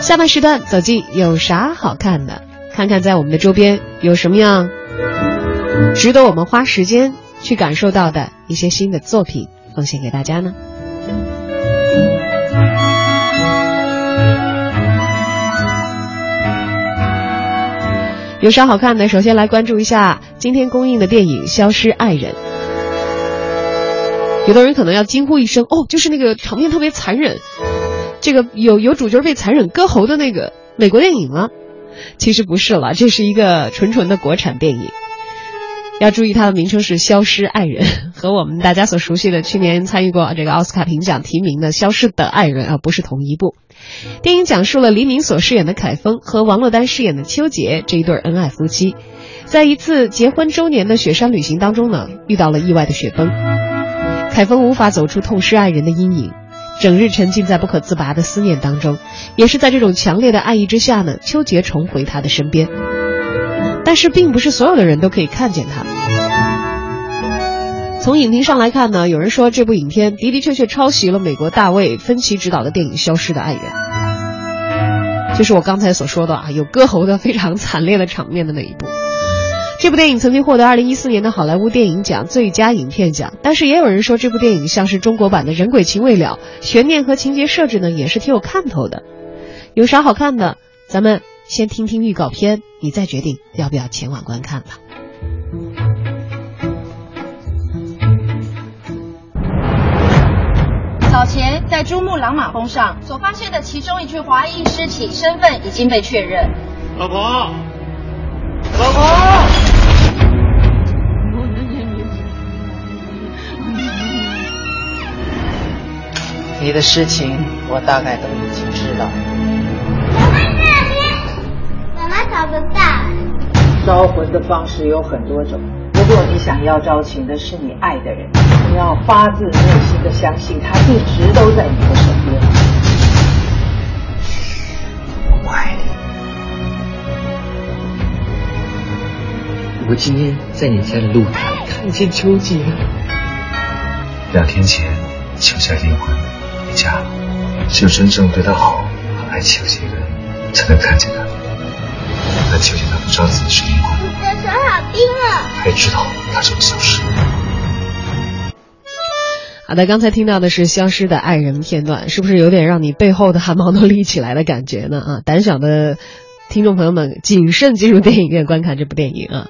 下半时段走进有啥好看的？看看在我们的周边有什么样值得我们花时间去感受到的一些新的作品，奉献给大家呢？有啥好看的？首先来关注一下今天公映的电影《消失爱人》。有的人可能要惊呼一声：“哦，就是那个场面特别残忍，这个有有主角被残忍割喉的那个美国电影吗？”其实不是了，这是一个纯纯的国产电影。要注意，它的名称是《消失爱人》，和我们大家所熟悉的去年参与过这个奥斯卡评奖提名的《消失的爱人》啊，不是同一部。电影讲述了黎明所饰演的凯峰和王珞丹饰演的邱洁这一对恩爱夫妻，在一次结婚周年的雪山旅行当中呢，遇到了意外的雪崩。凯峰无法走出痛失爱人的阴影，整日沉浸在不可自拔的思念当中。也是在这种强烈的爱意之下呢，秋杰重回他的身边。但是，并不是所有的人都可以看见他。从影评上来看呢，有人说这部影片的的确确抄袭了美国大卫芬奇执导的电影《消失的爱人》，就是我刚才所说的啊，有割喉的非常惨烈的场面的那一部。这部电影曾经获得二零一四年的好莱坞电影奖最佳影片奖，但是也有人说这部电影像是中国版的人鬼情未了，悬念和情节设置呢也是挺有看头的。有啥好看的？咱们先听听预告片，你再决定要不要前往观看吧。早前在珠穆朗玛峰上所发现的其中一具华裔尸体身份已经被确认。老婆，老婆。你的事情我大概都已经知道。妈妈妈妈找不到。招魂的方式有很多种，如果你想要招请的是你爱的人，你要发自内心的相信他一直都在你的身边。我爱你。我今天在你家的露台看见秋姐。两天前，秋家离婚。家，只有真正对他好和爱秋姐的人才能看见他。但秋姐她不知道自己是灵魂，你的手好冰啊！她也知道她怎么消失。好的，刚才听到的是《消失的爱人》片段，是不是有点让你背后的汗毛都立起来的感觉呢？啊，胆小的听众朋友们，谨慎进入电影院观看这部电影啊！